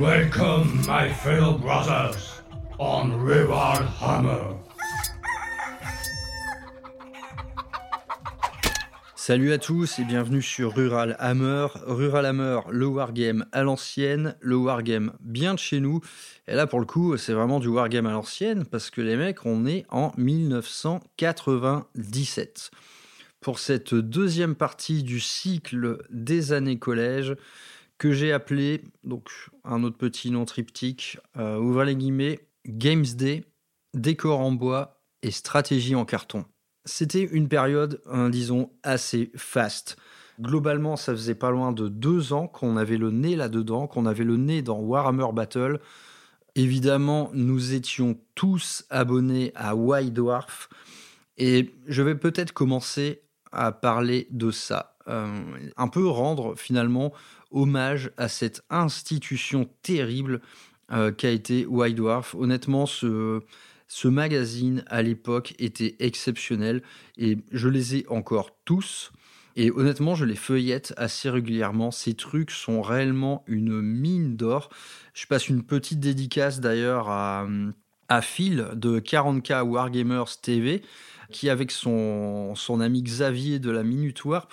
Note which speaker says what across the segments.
Speaker 1: Welcome, my fellow brothers, on Rural Hammer.
Speaker 2: Salut à tous et bienvenue sur Rural Hammer. Rural Hammer, le wargame à l'ancienne, le wargame bien de chez nous. Et là, pour le coup, c'est vraiment du wargame à l'ancienne parce que les mecs, on est en 1997. Pour cette deuxième partie du cycle des années collège, que j'ai appelé, donc un autre petit nom triptyque, euh, ouvrez les guillemets, Games Day, décor en bois et stratégie en carton. C'était une période, hein, disons, assez faste. Globalement, ça faisait pas loin de deux ans qu'on avait le nez là-dedans, qu'on avait le nez dans Warhammer Battle. Évidemment, nous étions tous abonnés à White Dwarf. Et je vais peut-être commencer à parler de ça. Euh, un peu rendre finalement hommage à cette institution terrible euh, qu'a été White Dwarf. Honnêtement, ce, ce magazine à l'époque était exceptionnel et je les ai encore tous. Et honnêtement, je les feuillette assez régulièrement. Ces trucs sont réellement une mine d'or. Je passe une petite dédicace d'ailleurs à, Phil de 40K Wargamers TV, qui avec son, son ami Xavier de la Minute Warp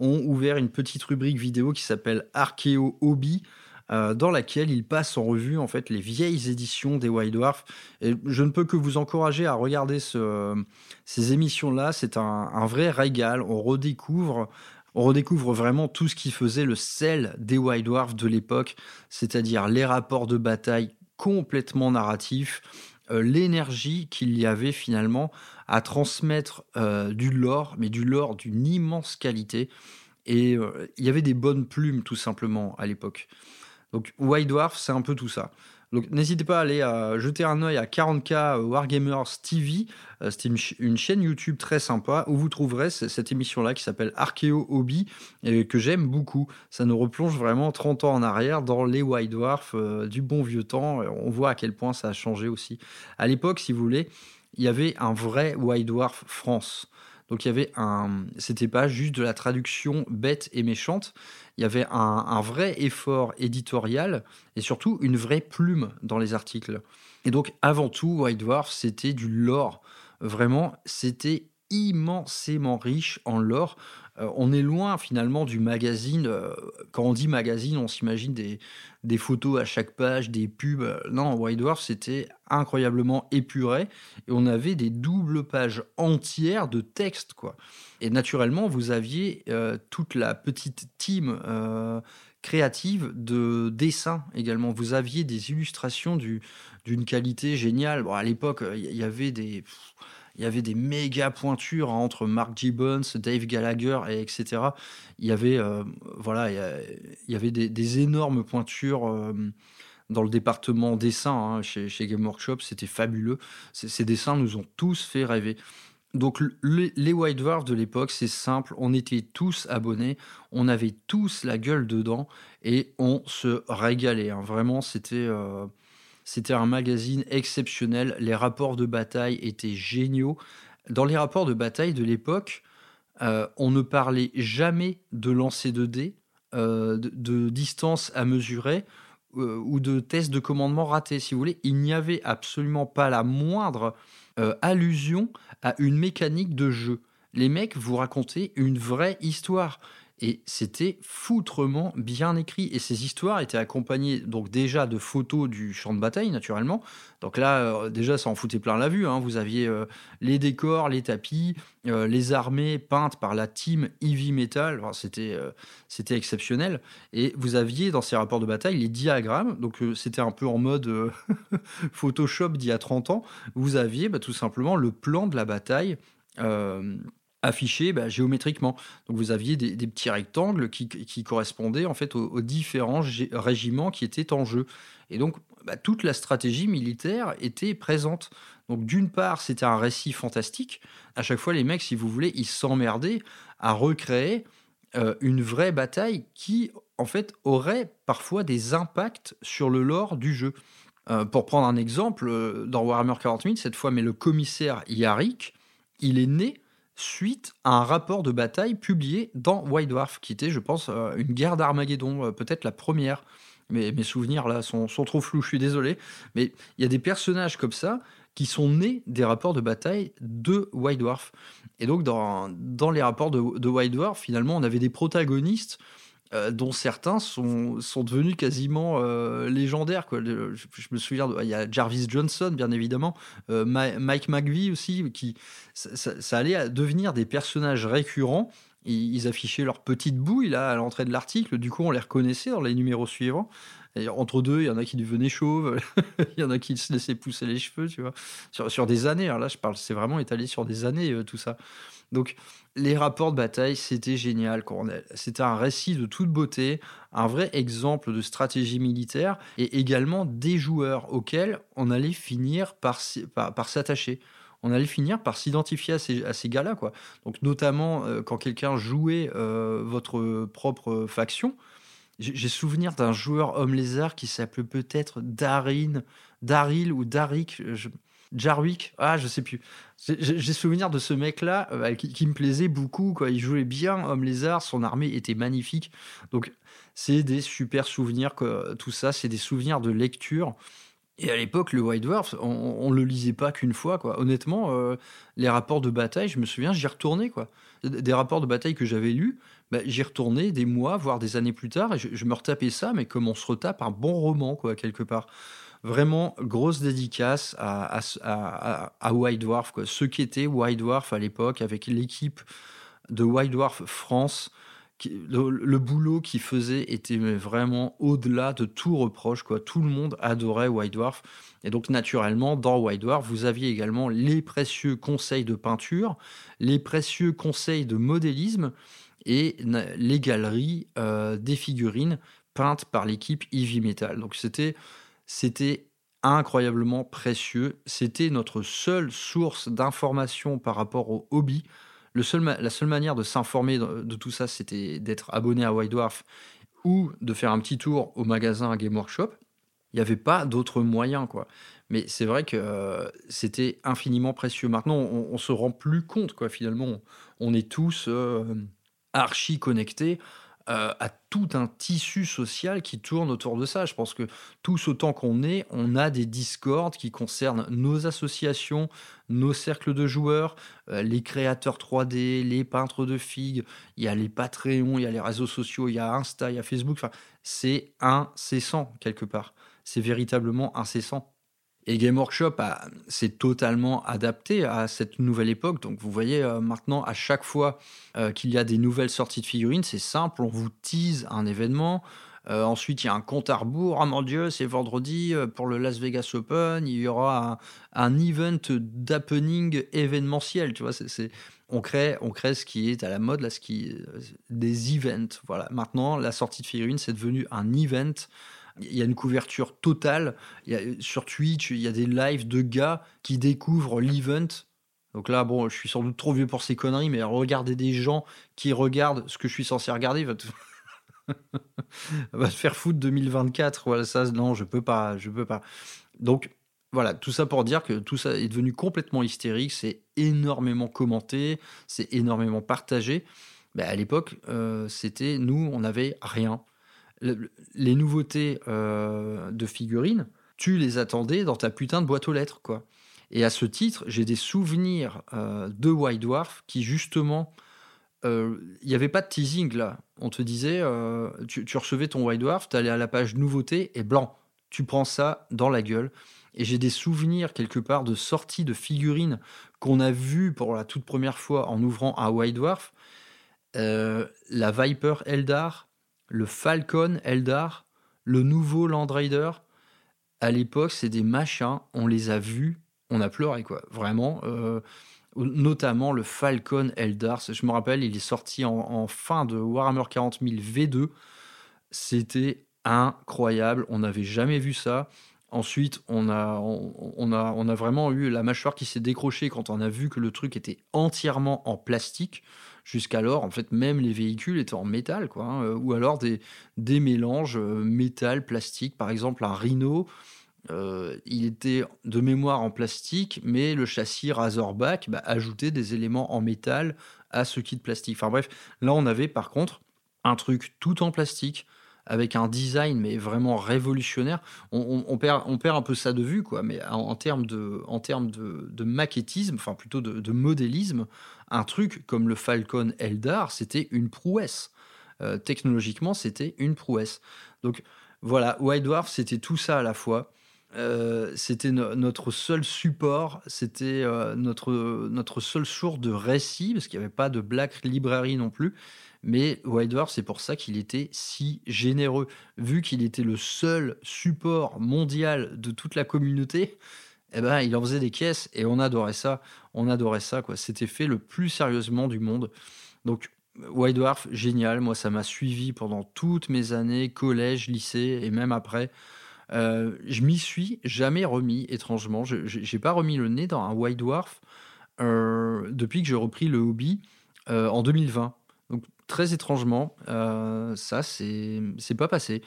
Speaker 2: ont ouvert une petite rubrique vidéo qui s'appelle Archeo Hobby. Euh, dans laquelle il passe en revue en fait les vieilles éditions des White Dwarf. Et je ne peux que vous encourager à regarder ces émissions-là. C'est un, vrai régal. On redécouvre, on redécouvre vraiment tout ce qui faisait le sel des White Dwarf de l'époque, c'est-à-dire les rapports de bataille complètement narratifs, euh, l'énergie qu'il y avait finalement à transmettre euh, du lore, mais du lore d'une immense qualité. Et il y avait des bonnes plumes tout simplement à l'époque. Donc White Dwarf, c'est un peu tout ça. Donc n'hésitez pas à aller jeter un œil à 40K Wargamers TV. C'est une, chaîne YouTube très sympa où vous trouverez cette émission-là qui s'appelle Archeo Hobby et que j'aime beaucoup. Ça nous replonge vraiment 30 ans en arrière dans les White Dwarf du bon vieux temps. On voit à quel point ça a changé aussi. À l'époque, si vous voulez, il y avait un vrai White Dwarf France. Donc il y avait un, c'était pas juste de la traduction bête et méchante. Il y avait un, vrai effort éditorial et surtout une vraie plume dans les articles. Et donc avant tout, White Dwarf, c'était du lore. Vraiment, c'était immensément riche en lore. Euh, on est loin finalement du magazine. Euh, quand on dit magazine, on s'imagine des, des photos à chaque page, des pubs. Non, White Dwarf, c'était incroyablement épuré et on avait des doubles pages entières de texte, quoi. Et naturellement, vous aviez euh, toute la petite team créative de dessin également. Vous aviez des illustrations d'une qualité géniale. Bon, à l'époque, il y avait des il y avait des méga pointures entre Mark Gibbons, Dave Gallagher, et etc. Il y avait, euh, voilà, il y avait des, énormes pointures euh, dans le département dessin hein, chez, Game Workshop. C'était fabuleux. Ces dessins nous ont tous fait rêver. Donc les White Dwarfs de l'époque, c'est simple, on était tous abonnés, on avait tous la gueule dedans et on se régalait. Hein. Vraiment, c'était euh, c'était un magazine exceptionnel. Les rapports de bataille étaient géniaux. Dans les rapports de bataille de l'époque, euh, on ne parlait jamais de lancer de dés, euh, de, distance à mesurer euh, ou de tests de commandement ratés. Si vous voulez, il n'y avait absolument pas la moindre allusion à une mécanique de jeu. Les mecs vous racontaient une vraie histoire. Et c'était foutrement bien écrit. Et ces histoires étaient accompagnées donc déjà de photos du champ de bataille, naturellement. Donc là, euh, déjà, ça en foutait plein la vue. Hein. Vous aviez euh, les décors, les tapis, euh, les armées peintes par la team Heavy Metal. c'était, c'était exceptionnel. Et vous aviez dans ces rapports de bataille les diagrammes. Donc c'était un peu en mode Photoshop d'il y a 30 ans. Vous aviez bah, tout simplement le plan de la bataille affiché bah, géométriquement. Donc vous aviez des, petits rectangles qui, correspondaient en fait aux, différents régiments qui étaient en jeu. Et donc bah, toute la stratégie militaire était présente. Donc d'une part, c'était un récit fantastique. À chaque fois, les mecs, si vous voulez, ils s'emmerdaient à recréer euh, une vraie bataille qui, en fait, aurait parfois des impacts sur le lore du jeu. Euh, pour prendre un exemple, euh, dans Warhammer 40 000, cette fois, mais le commissaire Yarick, il est né suite à un rapport de bataille publié dans White Dwarf, qui était, je pense, euh, une guerre d'Armageddon, peut-être la première. Mais mes souvenirs là sont, sont, trop flous, je suis désolé. Mais il y a des personnages comme ça qui sont nés des rapports de bataille de White Dwarf. Et donc, dans, dans les rapports de, de White Dwarf, finalement, on avait des protagonistes euh, dont certains sont, sont devenus quasiment euh, légendaires. Quoi. Je, me souviens, il y a Jarvis Johnson, bien évidemment, euh, Mike McVie aussi, qui ça, allait devenir des personnages récurrents. Ils, affichaient leur petite bouille là à l'entrée de l'article, du coup on les reconnaissait dans les numéros suivants. Entre deux, il y en a qui devenaient chauves, il y en a qui se laissaient pousser les cheveux, tu vois, sur, sur des années. Alors là, je parle, c'est vraiment étalé sur des années tout ça. Donc, les rapports de bataille, c'était génial. C'était un récit de toute beauté, un vrai exemple de stratégie militaire et également des joueurs auxquels on allait finir par, s'attacher. On allait finir par s'identifier à ces, gars-là. Quoi. Donc, notamment euh, quand quelqu'un jouait euh, votre propre faction. J'ai souvenir d'un joueur homme lézard qui s'appelait peut-être Darin, Daril ou Darik. Jarwick, ah je sais plus. J'ai souvenir de ce mec-là euh, qui, me plaisait beaucoup. Quoi. Il jouait bien Homme Lézard, son armée était magnifique. Donc c'est des super souvenirs. Tout ça, c'est des souvenirs de lecture. Et à l'époque, le White Dwarf, on, ne le lisait pas qu'une fois. Quoi. Honnêtement, euh, les rapports de bataille, je me souviens, j'y retournais. Quoi. Des rapports de bataille que j'avais lus, bah, j'y retournais des mois, voire des années plus tard, et je, je, me retapais ça, mais comme on se retape un bon roman, quoi, quelque part. Vraiment, grosse dédicace à, White Dwarf, quoi. ce qui était White Dwarf à l'époque, avec l'équipe de White Dwarf France. Le, boulot qu'il faisait était vraiment au-delà de tout reproche. Quoi. Tout le monde adorait White Dwarf. Et donc, naturellement, dans White Dwarf, vous aviez également les précieux conseils de peinture, les précieux conseils de modélisme et les galeries euh, des figurines peintes par l'équipe Heavy Metal. Donc, c'était c'était incroyablement précieux. C'était notre seule source d'information par rapport au hobby. La seule manière de s'informer de, tout ça, c'était d'être abonné à White Dwarf ou de faire un petit tour au magasin Game Workshop. Il n'y avait pas d'autre moyen, quoi. Mais c'est vrai que euh, c'était infiniment précieux. Maintenant, on, ne se rend plus compte, quoi. Finalement, on, est tous euh, archi connectés. Euh, à tout un tissu social qui tourne autour de ça. Je pense que tous autant qu'on est, on a des discords qui concernent nos associations, nos cercles de joueurs, euh, les créateurs 3D, les peintres de figues, il y a les Patreons, il y a les réseaux sociaux, il y a Insta, il y a Facebook. Enfin, c'est incessant quelque part. C'est véritablement incessant. Et Game Workshop s'est totalement adapté à cette nouvelle époque. Donc vous voyez euh, maintenant, à chaque fois euh, qu'il y a des nouvelles sorties de figurines, c'est simple, on vous tease un événement. Euh, ensuite, il y a un compte à rebours. Ah mon Dieu, c'est vendredi pour le Las Vegas Open. Il y aura un, event d'happening événementiel. Tu vois, on crée, on crée ce qui est à la mode, là, ce qui, des events. Voilà. Maintenant, la sortie de figurines, c'est devenu un event. Il y a une couverture totale. sur Twitch, il y a des lives de gars qui découvrent l'event. Donc là, bon, je suis sans doute trop vieux pour ces conneries, mais regarder des gens qui regardent ce que je suis censé regarder va te, va faire foutre 2024. Voilà, ça, non, je peux pas, je peux pas. Donc, voilà, tout ça pour dire que tout ça est devenu complètement hystérique, c'est énormément commenté, c'est énormément partagé. Mais à l'époque, euh, c'était nous, on n'avait rien les nouveautés euh, de figurines, tu les attendais dans ta putain de boîte aux lettres, quoi. Et à ce titre, j'ai des souvenirs euh, de White Dwarf qui, justement, euh, il n'y avait pas de teasing là. On te disait, tu, recevais ton White Dwarf, tu allais à la page nouveauté et blanc, tu prends ça dans la gueule. Et j'ai des souvenirs quelque part de sorties de figurines qu'on a vues pour la toute première fois en ouvrant un White Dwarf. la Viper Eldar, le Falcon Eldar, le nouveau Land Raider. À l'époque, c'est des machins, on les a vus, on a pleuré, quoi. Vraiment. Euh, notamment le Falcon Eldar. Je me rappelle, il est sorti en, fin de Warhammer 40 000 V2. C'était incroyable. On n'avait jamais vu ça. Ensuite, on a, on, a, on a vraiment eu la mâchoire qui s'est décrochée quand on a vu que le truc était entièrement en plastique. Jusqu'alors, en fait, même les véhicules étaient en métal, quoi, hein, euh, ou alors des, des mélanges euh, métal, plastique. Par exemple, un Rhino, Euh, il était de mémoire en plastique, mais le châssis Razorback bah, ajoutait des éléments en métal à ce kit plastique. Enfin bref, là on avait par contre un truc tout en plastique avec un design mais vraiment révolutionnaire. On, perd, un peu ça de vue, quoi. Mais en, termes de, en maquettisme, enfin plutôt de, modélisme, un truc comme le Falcon Eldar, c'était une prouesse. Euh, technologiquement, c'était une prouesse. Donc voilà, White Dwarf, c'était tout ça à la fois. Euh, c'était notre seul support, c'était euh, notre, notre seule source de récit, parce qu'il n'y avait pas de Black Library non plus. Mais White Dwarf, c'est pour ça qu'il était si généreux. Vu qu'il était le seul support mondial de toute la communauté, eh ben, il en faisait des caisses et on adorait ça. On adorait ça, quoi. C'était fait le plus sérieusement du monde. Donc, White Dwarf, génial. Moi, ça m'a suivi pendant toutes mes années, collège, lycée et même après. Euh, je m'y suis jamais remis, étrangement. Je n'ai pas remis le nez dans un White Dwarf euh, depuis que j'ai repris le hobby euh, en 2020. Très étrangement, ça, c'est pas passé.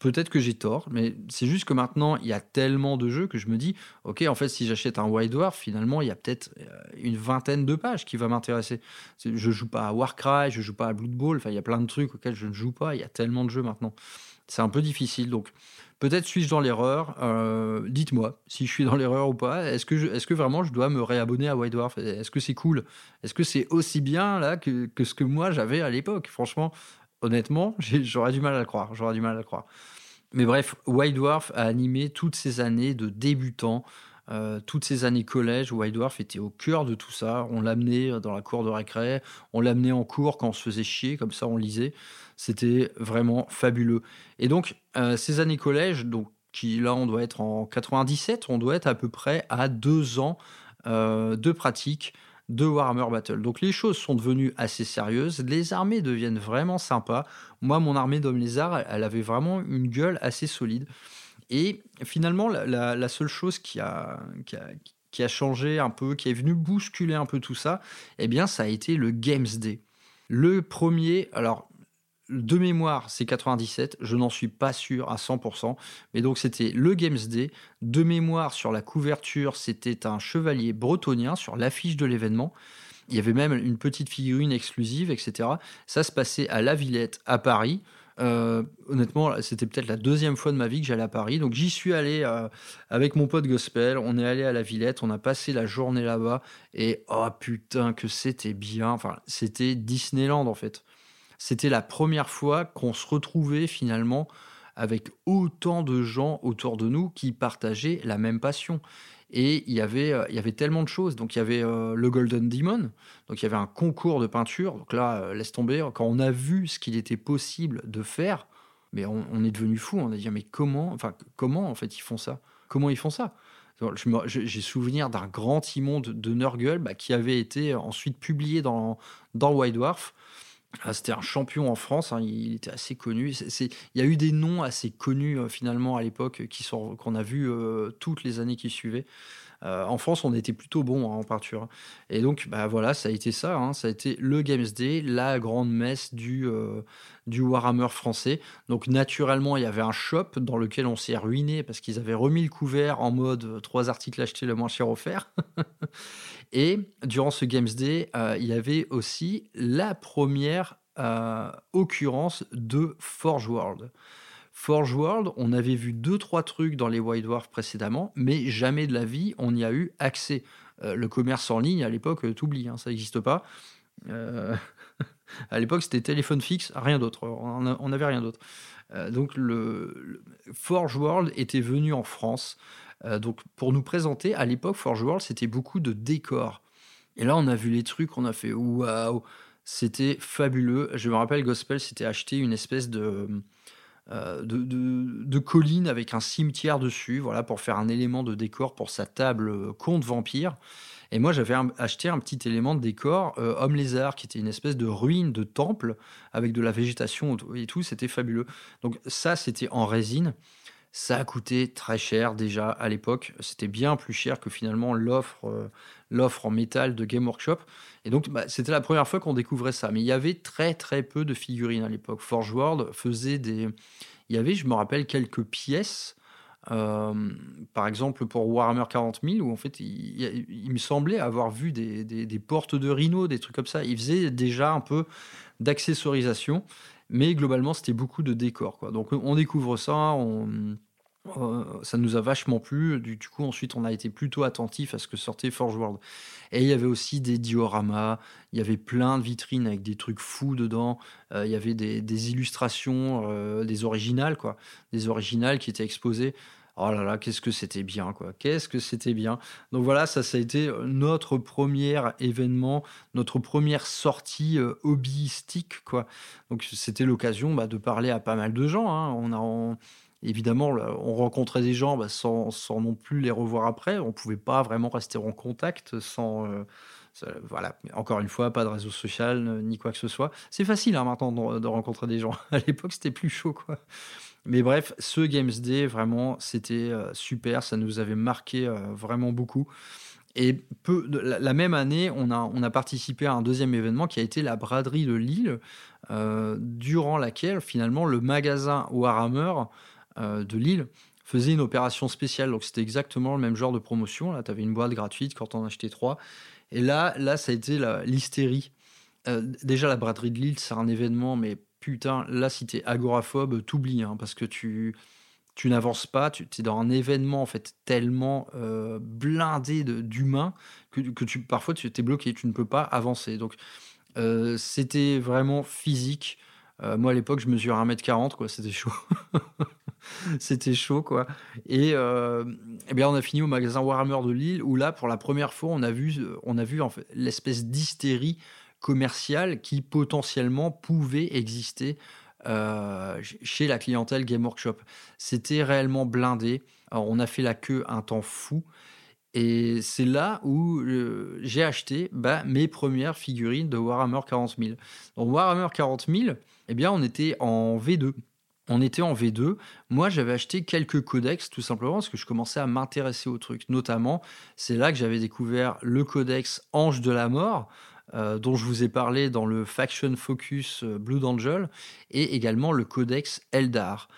Speaker 2: Peut-être que j'ai tort, mais c'est juste que maintenant, il y a tellement de jeux que je me dis, ok, en fait, si j'achète un White Dwarf, finalement, il y a peut-être une vingtaine de pages qui va m'intéresser. Je joue pas à Warcry, je joue pas à Blood Bowl, enfin, il y a plein de trucs auxquels je ne joue pas. Il y a tellement de jeux maintenant. C'est un peu difficile, donc Peut-être suis-je dans l'erreur. Euh, dites-moi si je suis dans l'erreur ou pas. Est-ce que, vraiment je dois me réabonner à White Dwarf? Est-ce que c'est cool? Est-ce que c'est aussi bien que, ce que moi j'avais à l'époque? Franchement, honnêtement, j'aurais du mal à le croire. J'aurais du mal à le croire. Mais bref, White Dwarf a animé toutes ces années de débutant. Euh, toutes ces années collège, White Dwarf était au cœur de tout ça. On l'amenait dans la cour de récré, on l'amenait en cours quand on se faisait chier, comme ça on lisait. C'était vraiment fabuleux. Et donc, euh, ces années collège, donc, là, on doit être en 97, on doit être à peu près à deux ans euh, de pratique de Warhammer Battle. Donc les choses sont devenues assez sérieuses, les armées deviennent vraiment sympas. Moi, mon armée d'hommes lézards, elle avait vraiment une gueule assez solide. Et finalement, la, seule chose qui a, qui a, qui a changé un peu, qui est venu bousculer un peu tout ça, eh bien, ça a été le Games Day. Le premier, alors de mémoire, c'est 97, je n'en suis pas sûr à 100%, mais donc c'était le Games Day. De mémoire, sur la couverture, c'était un chevalier bretonien sur l'affiche de l'événement. Il y avait même une petite figurine exclusive, etc. Ça se passait à La Villette, à Paris. Euh, honnêtement, c'était peut-être la deuxième fois de ma vie que j'allais à Paris. Donc j'y suis allé euh, avec mon pote Gospel. On est allé à la Villette, on a passé la journée là-bas. Et oh putain, que c'était bien. Enfin, c'était Disneyland en fait c'était la première fois qu'on se retrouvait finalement avec autant de gens autour de nous qui partageaient la même passion. Et il y avait, euh, il y avait tellement de choses. Donc il y avait euh, le Golden Demon, donc il y avait un concours de peinture. Donc là, euh, laisse tomber. Quand on a vu ce qu'il était possible de faire, mais on, est devenu fou. On a dit mais comment, enfin comment en fait ils font ça? Comment ils font ça? J'ai souvenir d'un grand immonde de Nurgle bah, qui avait été ensuite publié dans, dans White Dwarf. Ah, c'était un champion en France, hein, il était assez connu. il y a eu des noms assez connus euh, finalement à l'époque qui sont qu'on a vu euh, toutes les années qui suivaient. Euh, en France, on était plutôt bon hein, en peinture. Et donc, bah voilà, ça a été ça. Hein. ça a été le Games Day, la grande messe du, du Warhammer français. Donc, naturellement, il y avait un shop dans lequel on s'est ruiné parce qu'ils avaient remis le couvert en mode trois articles achetés, le moins cher offert. Et durant ce Games Day, euh, il y avait aussi la première euh, occurrence de Forge World. Forge World, on avait vu deux trois trucs dans les White Dwarf précédemment, mais jamais de la vie on y a eu accès. Euh, le commerce en ligne à l'époque, t'oublies, hein, ça n'existe pas. à l'époque, c'était téléphone fixe, rien d'autre. On n'avait rien d'autre. donc le, Forge World était venu en France euh, donc pour nous présenter, à l'époque, Forge World, c'était beaucoup de décors. Et là, on a vu les trucs, on a fait waouh, c'était fabuleux. Je me rappelle, Gospel s'était acheté une espèce de, euh, de, de, colline avec un cimetière dessus, voilà, pour faire un élément de décor pour sa table euh, conte vampire. Et moi, j'avais acheté un petit élément de décor, Homme Lézard, qui était une espèce de ruine de temple avec de la végétation et tout. C'était fabuleux. Donc, ça, c'était en résine. Ça a coûté très cher déjà à l'époque. C'était bien plus cher que finalement l'offre euh, l'offre en métal de Game Workshop. Et donc, bah, c'était la première fois qu'on découvrait ça. Mais il y avait très très peu de figurines à l'époque. Forge World faisait des. Il y avait, je me rappelle, quelques pièces par exemple, pour Warhammer 40 000, où en fait, il, me semblait avoir vu des, des, portes de Rhino, des trucs comme ça. Il faisait déjà un peu d'accessorisation, mais globalement, c'était beaucoup de décors. Quoi. Donc, on découvre ça, on, euh, ça nous a vachement plu. Du, coup, ensuite, on a été plutôt attentif à ce que sortait Forge World. Et il y avait aussi des dioramas, il y avait plein de vitrines avec des trucs fous dedans. Euh, il y avait des, illustrations, euh, des originales, quoi. Des originales qui étaient exposées. Oh là là, qu'est-ce que c'était bien, quoi. Qu'est-ce que c'était bien. Donc voilà, ça, ça a été notre premier événement, notre première sortie hobbyistique, quoi. Donc c'était l'occasion bah, de parler à pas mal de gens. Hein. On a, Évidemment, on rencontrait des gens bah, sans, non plus les revoir après. On ne pouvait pas vraiment rester en contact sans. Euh, voilà, encore une fois, pas de réseau social ni quoi que ce soit. C'est facile hein, maintenant de, rencontrer des gens. À l'époque, c'était plus chaud, quoi. Mais bref, ce Games Day, vraiment, c'était euh, super. Ça nous avait marqué euh, vraiment beaucoup. Et peu, la, même année, on a, on a participé à un deuxième événement qui a été la braderie de Lille, durant laquelle finalement le magasin Warhammer euh, de Lille faisait une opération spéciale. Donc c'était exactement le même genre de promotion. Là, tu avais une boîte gratuite quand on achetait trois. Et là, là, ça a été l'hystérie. Euh, déjà, la braderie de Lille, c'est un événement, mais putain, là, si t'es agoraphobe, t'oublies, hein, parce que tu, tu n'avances pas, tu es dans un événement en fait tellement euh, blindé d'humains que, que, tu, parfois tu es bloqué, tu ne peux pas avancer. Donc, c'était vraiment physique. moi, à l'époque, je mesurais 1m40, quoi, c'était chaud. C'était chaud, quoi. Et, euh, eh bien, on a fini au magasin Warhammer de Lille, où là, pour la première fois, on a vu, on a vu en fait, l'espèce d'hystérie commerciale qui potentiellement pouvait exister euh, chez la clientèle Game Workshop. C'était réellement blindé. on a fait la queue un temps fou. Et c'est là où euh, j'ai acheté bah, mes premières figurines de Warhammer 40 000. Donc Warhammer 40 000, eh bien, on était en V2 on était en V2. Moi, j'avais acheté quelques codex tout simplement parce que je commençais à m'intéresser au truc. Notamment, c'est là que j'avais découvert le codex Ange de la Mort, euh, dont je vous ai parlé dans le Faction Focus euh, Blue Angel, et également le codex Eldar.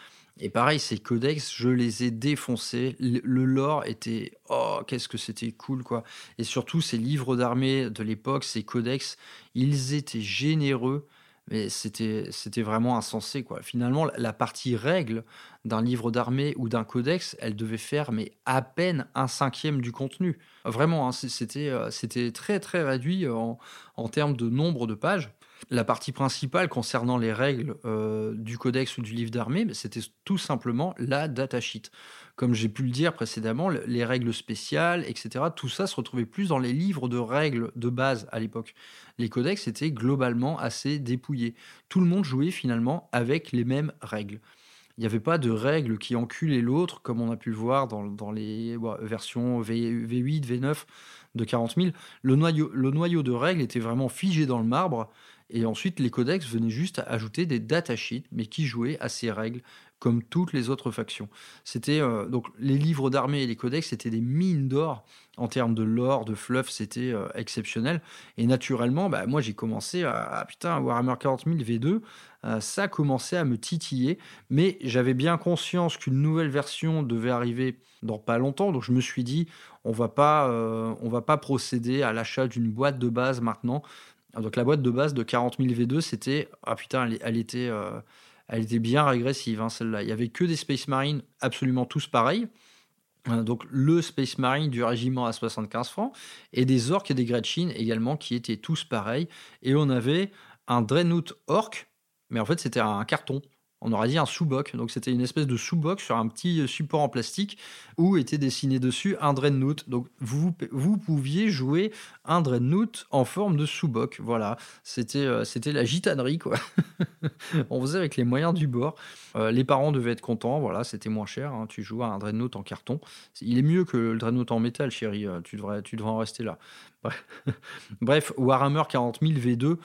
Speaker 2: Et pareil, ces codex, je les ai défoncés. Le lore était oh qu'est-ce que c'était cool quoi. Et surtout ces livres d'armée de l'époque, ces codex, ils étaient généreux mais c'était vraiment insensé quoi. Finalement, la partie règle d'un livre d'armée ou d'un codex, elle devait faire mais à peine un cinquième du contenu. Vraiment, hein, c'était euh, c'était très très réduit en, en termes de nombre de pages. La partie principale concernant les règles euh, du codex ou du livre d'armée, c'était tout simplement la datasheet. Comme j'ai pu le dire précédemment, les règles spéciales, etc., tout ça se retrouvait plus dans les livres de règles de base à l'époque. Les codex étaient globalement assez dépouillés. Tout le monde jouait finalement avec les mêmes règles. Il n'y avait pas de règles qui enculaient l'autre, comme on a pu le voir dans, les versions v, 8 V9 de 40 000. Le noyau, le noyau de règles était vraiment figé dans le marbre. Et ensuite, les codex venaient juste ajouter des datasheets, mais qui jouaient à ces règles comme toutes les autres factions. C'était euh, donc les livres d'armée et les codex, c'était des mines d'or en termes de lore, de fluff, c'était euh, exceptionnel. Et naturellement, bah, moi j'ai commencé à, putain Warhammer 40 000 V2, ça a commencé à me titiller, mais j'avais bien conscience qu'une nouvelle version devait arriver dans pas longtemps, donc je me suis dit on va euh, on va pas procéder à l'achat d'une boîte de base maintenant. Donc la boîte de base de 40 000 V2, c'était ah putain elle était elle était bien régressive, hein, celle-là. Il n'y avait que des Space Marines absolument tous pareils. Euh, donc le Space Marine du régiment à 75 francs et des orques et des Gretchen également qui étaient tous pareils. Et on avait un Dreadnought Orc, mais en fait c'était un carton on aurait dit un sous-boc. Donc c'était une espèce de sous-boc sur un petit euh, support en plastique où était dessiné dessus un Dreadnought. Donc vous, vous pouviez jouer un Dreadnought en forme de sous-boc. Voilà, c'était euh, la gitanerie quoi. on faisait avec les moyens du bord. Euh, les parents devaient être contents. Voilà, c'était moins cher. Hein. Tu joues à un Dreadnought en carton. Il est mieux que le Dreadnought en métal, chérie. Tu devrais, tu devrais en rester là. Bref, Warhammer 40 000 V2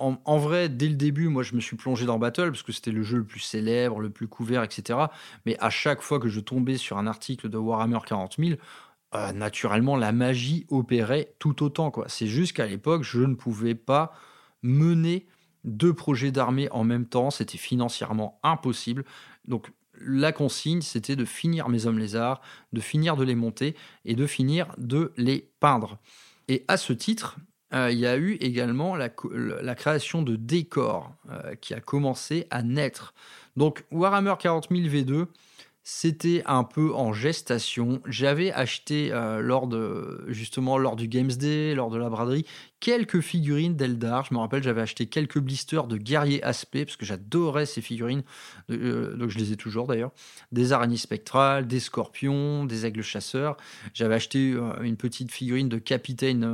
Speaker 2: en, vrai, dès le début, moi, je me suis plongé dans Battle parce que c'était le jeu le plus célèbre, le plus couvert, etc. Mais à chaque fois que je tombais sur un article de Warhammer 40 000, euh, naturellement, la magie opérait tout autant. C'est juste qu'à l'époque, je ne pouvais pas mener deux projets d'armée en même temps. C'était financièrement impossible. Donc, la consigne, c'était de finir mes hommes lézards, de finir de les monter et de finir de les peindre. Et à ce titre, il y a eu également la, création de décors euh, qui a commencé à naître. Donc Warhammer 40 000 V2, c'était un peu en gestation. J'avais acheté euh, lors de justement lors du Games Day, lors de la braderie, quelques figurines d'Eldar. Je me rappelle, j'avais acheté quelques blisters de guerrier aspect parce que j'adorais ces figurines. Euh, donc je les ai toujours d'ailleurs. Des araignées spectrales, des scorpions, des aigles chasseurs. J'avais acheté euh, une petite figurine de capitaine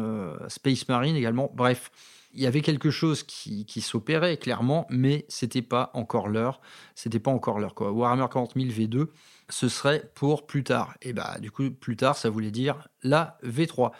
Speaker 2: Space Marine également. Bref il y avait quelque chose qui, s'opérait clairement, mais c'était pas encore l'heure. C'était pas encore l'heure. Quoi. Warhammer 40 000 V2, ce serait pour plus tard. Et bah du coup, plus tard, ça voulait dire la V3.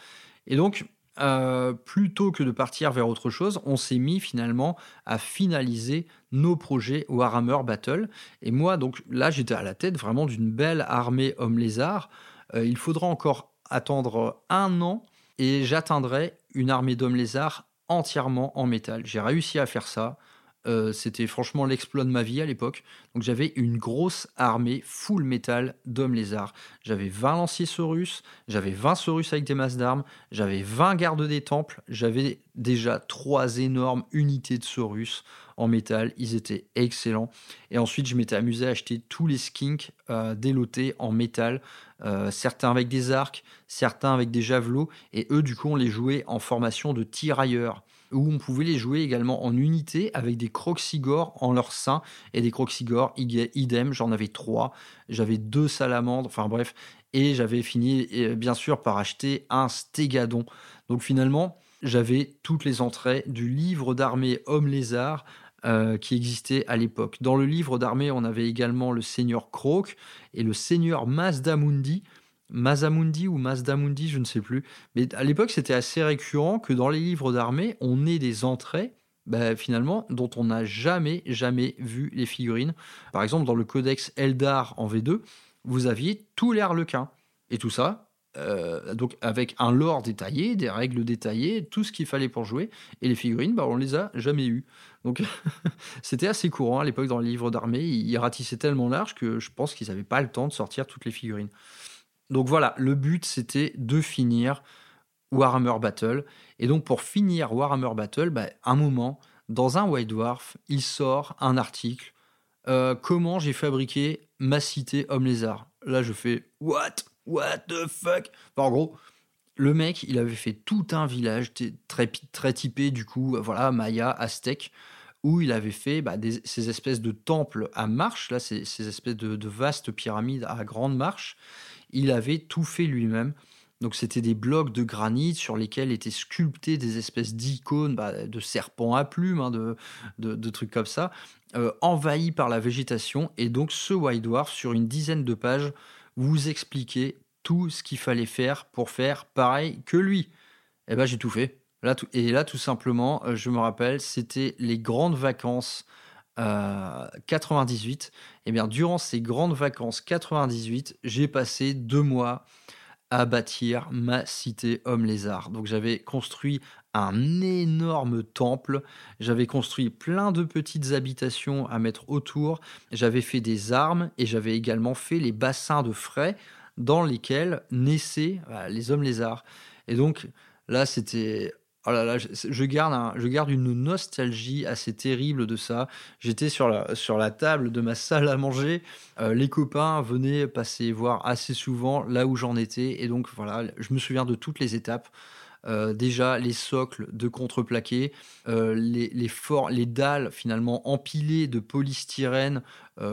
Speaker 2: Et donc, euh, plutôt que de partir vers autre chose, on s'est mis finalement à finaliser nos projets Warhammer Battle. Et moi, donc là, j'étais à la tête vraiment d'une belle armée homme lézard. Euh, il faudra encore attendre un an et j'atteindrai une armée d'hommes lézards entièrement en métal. J'ai réussi à faire ça. Euh, c'était franchement l'exploit de ma vie à l'époque. Donc j'avais une grosse armée full métal d'hommes lézards. J'avais 20 lanciers Saurus, j'avais 20 Saurus avec des masses d'armes, j'avais 20 gardes des temples, j'avais déjà trois énormes unités de Saurus en métal. Ils étaient excellents. Et ensuite, je m'étais amusé à acheter tous les skinks euh, délotés en métal. Euh, certains avec des arcs, certains avec des javelots, et eux, du coup, on les jouait en formation de tirailleurs, où on pouvait les jouer également en unité avec des croxigores en leur sein, et des croxigores idem, j'en avais trois, j'avais deux salamandres, enfin bref, et j'avais fini, bien sûr, par acheter un stégadon. Donc finalement, j'avais toutes les entrées du livre d'armée Homme Lézard euh, qui existait à l'époque. Dans le livre d'armée, on avait également le seigneur Croc et le seigneur Mazdamundi. Mazamundi ou Mazdamundi, je ne sais plus. Mais à l'époque, c'était assez récurrent que dans les livres d'armée, on ait des entrées bah, finalement, dont on n'a jamais, jamais vu les figurines. Par exemple, dans le codex Eldar en V2, vous aviez tous les harlequins. Et tout ça, euh, donc avec un lore détaillé, des règles détaillées, tout ce qu'il fallait pour jouer. Et les figurines, bah, on les a jamais eues. Donc c'était assez courant à l'époque dans les livres d'armée. Ils ratissaient tellement large que je pense qu'ils n'avaient pas le temps de sortir toutes les figurines. Donc voilà, le but c'était de finir Warhammer Battle. Et donc pour finir Warhammer Battle, bah, un moment, dans un White Dwarf, il sort un article. Euh, comment j'ai fabriqué ma cité homme lézard Là je fais What? What the fuck? En gros, le mec, il avait fait tout un village très, très typé, du coup, voilà, Maya, Aztèque, où il avait fait bah, ces espèces de temples à marche, là, ces, espèces de, vastes pyramides à grande marche. Il avait tout fait lui-même. Donc c'était des blocs de granit sur lesquels étaient sculptés des espèces d'icônes bah, de serpents à plumes, hein, de, trucs comme ça, euh, envahis par la végétation. Et donc ce White Dwarf, sur une dizaine de pages, vous expliquer tout ce qu'il fallait faire pour faire pareil que lui. Eh ben j'ai tout fait. Là, tout, et là, tout simplement, euh, je me rappelle, c'était les grandes vacances 98. Euh, et eh bien, durant ces grandes vacances 98, j'ai passé deux mois à bâtir ma cité homme lézard. Donc j'avais construit un énorme temple, j'avais construit plein de petites habitations à mettre autour, j'avais fait des armes et j'avais également fait les bassins de frais dans lesquels naissaient les hommes lézards. Et donc là c'était Oh là là, je, garde une nostalgie assez terrible de ça. J'étais sur la, table de ma salle à manger. Euh, les copains venaient passer voir assez souvent là où j'en étais. Et donc voilà, je me souviens de toutes les étapes. Euh, déjà les socles de contreplaqué, euh, les dalles finalement empilées de polystyrène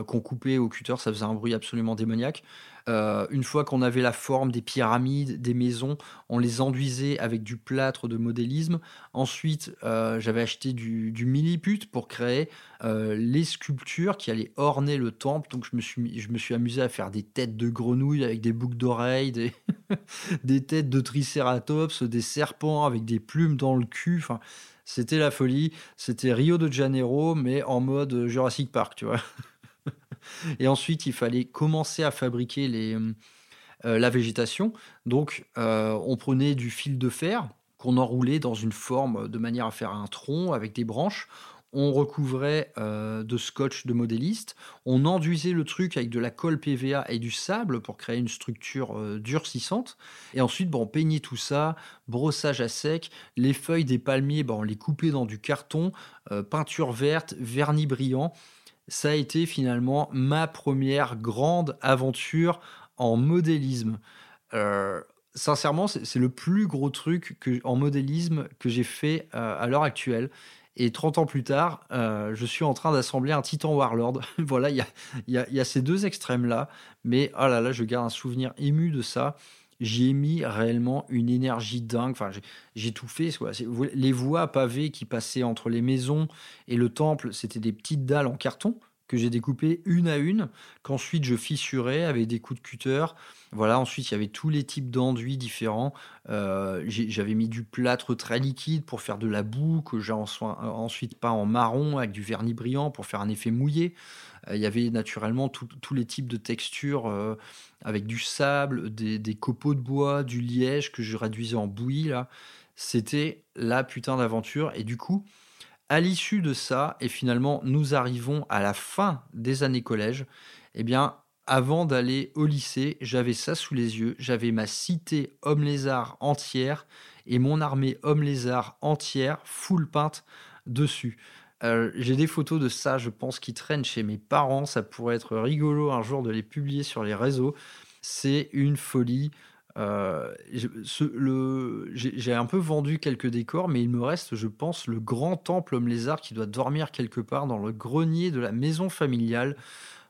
Speaker 2: qu'on coupait au cutter, ça faisait un bruit absolument démoniaque. Euh, une fois qu'on avait la forme des pyramides, des maisons, on les enduisait avec du plâtre de modélisme. Ensuite, euh, j'avais acheté du, milliput pour créer euh, les sculptures qui allaient orner le temple. Donc je me, suis, je me suis amusé à faire des têtes de grenouilles avec des boucles d'oreilles, des, des têtes de tricératops, des serpents avec des plumes dans le cul. Enfin, c'était la folie. C'était Rio de Janeiro, mais en mode Jurassic Park, tu vois. Et ensuite, il fallait commencer à fabriquer les, euh, la végétation. Donc, euh, on prenait du fil de fer qu'on enroulait dans une forme de manière à faire un tronc avec des branches. on recouvrait euh, de scotch de modéliste, on enduisait le truc avec de la colle PVA et du sable pour créer une structure euh, durcissante, et ensuite bon, on peignait tout ça, brossage à sec, les feuilles des palmiers, bon, on les coupait dans du carton, euh, peinture verte, vernis brillant. Ça a été finalement ma première grande aventure en modélisme. sincèrement, c'est le plus gros truc que, en modélisme que j'ai fait à l'heure actuelle. Et 30 ans plus tard, euh, je suis en train d'assembler un Titan Warlord. voilà, il y a, ces deux extrêmes-là. Mais oh là là, je garde un souvenir ému de ça. J'y ai mis réellement une énergie dingue. J'ai tout fait. Les voies pavées qui passaient entre les maisons et le temple, c'était des petites dalles en carton que j'ai découpées une à une, qu'ensuite je fissurais avec des coups de cutter. Voilà, ensuite il y avait tous les types d'enduits différents. Euh, j'avais mis du plâtre très liquide pour faire de la boue, que j'ai ensuite peint en marron avec du vernis brillant pour faire un effet mouillé. Euh, il y avait naturellement tous les types de textures euh, avec du sable, des, des, copeaux de bois, du liège que je réduisais en bouillie. C'était la putain d'aventure. Et du coup, à l'issue de ça, et finalement nous arrivons à la fin des années collège, eh bien, avant d'aller au lycée, j'avais ça sous les yeux, j'avais ma cité homme-lézard entière et mon armée homme-lézard entière, full peinte dessus. Euh, j'ai des photos de ça, je pense, qui traînent chez mes parents. Ça pourrait être rigolo un jour de les publier sur les réseaux. C'est une folie. Euh, j'ai un peu vendu quelques décors, mais il me reste, je pense, le grand temple homme lézard qui doit dormir quelque part dans le grenier de la maison familiale.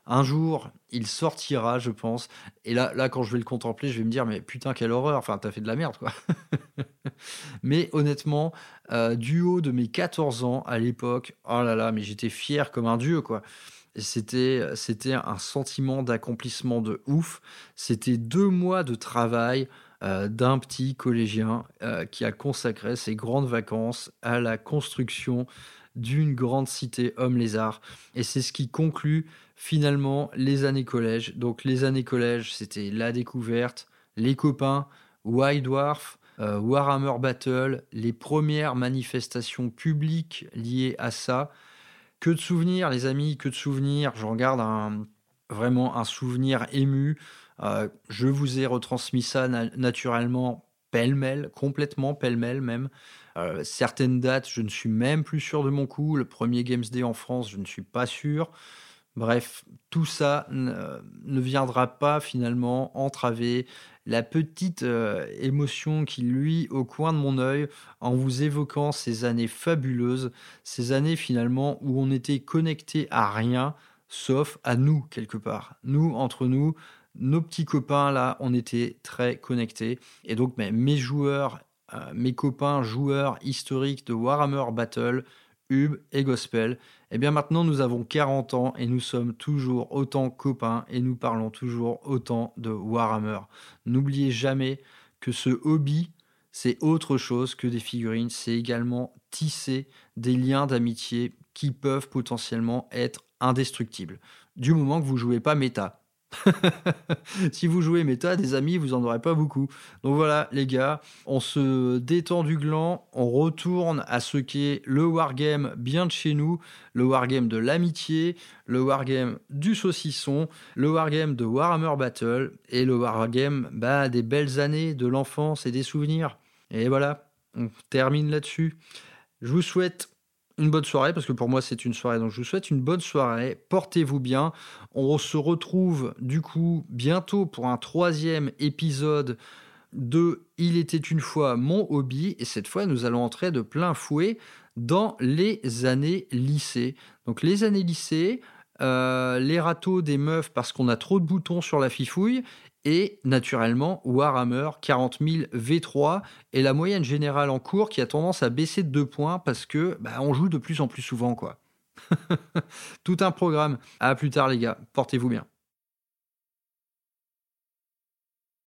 Speaker 2: Un jour, il sortira, je pense. Et là, là, quand je vais le contempler, je vais me dire, mais putain, quelle horreur. Enfin, t'as fait de la merde, quoi. mais honnêtement, euh, du haut de mes 14 ans à l'époque, oh là là, mais j'étais fier comme un dieu, quoi. C'était, c'était un sentiment d'accomplissement de ouf. C'était deux mois de travail euh, d'un petit collégien euh, qui a consacré ses grandes vacances à la construction d'une grande cité homme-lézard. Et c'est ce qui conclut finalement les années collège. Donc les années collège, c'était la découverte, les copains, White Dwarf, euh, Warhammer Battle, les premières manifestations publiques liées à ça. Que de souvenirs, les amis, que de souvenirs. J'en garde un, vraiment un souvenir ému. Euh, je vous ai retransmis ça naturellement pêle-mêle, complètement pêle-mêle même. Euh, certaines dates, je ne suis même plus sûr de mon coup. Le premier Games Day en France, je ne suis pas sûr. Bref, tout ça ne viendra pas finalement entraver la petite euh, émotion qui lui au coin de mon œil en vous évoquant ces années fabuleuses, ces années finalement où on était connecté à rien sauf à nous quelque part. Nous entre nous, nos petits copains là, on était très connectés et donc mes joueurs, euh, mes copains joueurs historiques de Warhammer Battle, Hub et Gospel, eh bien maintenant nous avons 40 ans et nous sommes toujours autant copains et nous parlons toujours autant de Warhammer. N'oubliez jamais que ce hobby, c'est autre chose que des figurines, c'est également tisser des liens d'amitié qui peuvent potentiellement être indestructibles. Du moment que vous jouez pas méta. si vous jouez méta, des amis, vous en aurez pas beaucoup. Donc voilà, les gars, on se détend du gland, on retourne à ce qu'est le wargame bien de chez nous, le wargame de l'amitié, le wargame du saucisson, le wargame de Warhammer Battle et le wargame bah, des belles années de l'enfance et des souvenirs. Et voilà, on termine là-dessus. Je vous souhaite une bonne soirée, parce que pour moi c'est une soirée, donc je vous souhaite une bonne soirée, portez-vous bien, on se retrouve du coup bientôt pour un troisième épisode de Il était une fois mon hobby, et cette fois nous allons entrer de plein fouet dans les années lycée. Donc les années lycée, euh, les râteaux des meufs parce qu'on a trop de boutons sur la fifouille, et naturellement Warhammer 40 000 V3 et la moyenne générale en cours qui a tendance à baisser de 2 points parce que bah, on joue de plus en plus souvent quoi. Tout un programme. À plus tard les gars, portez-vous bien.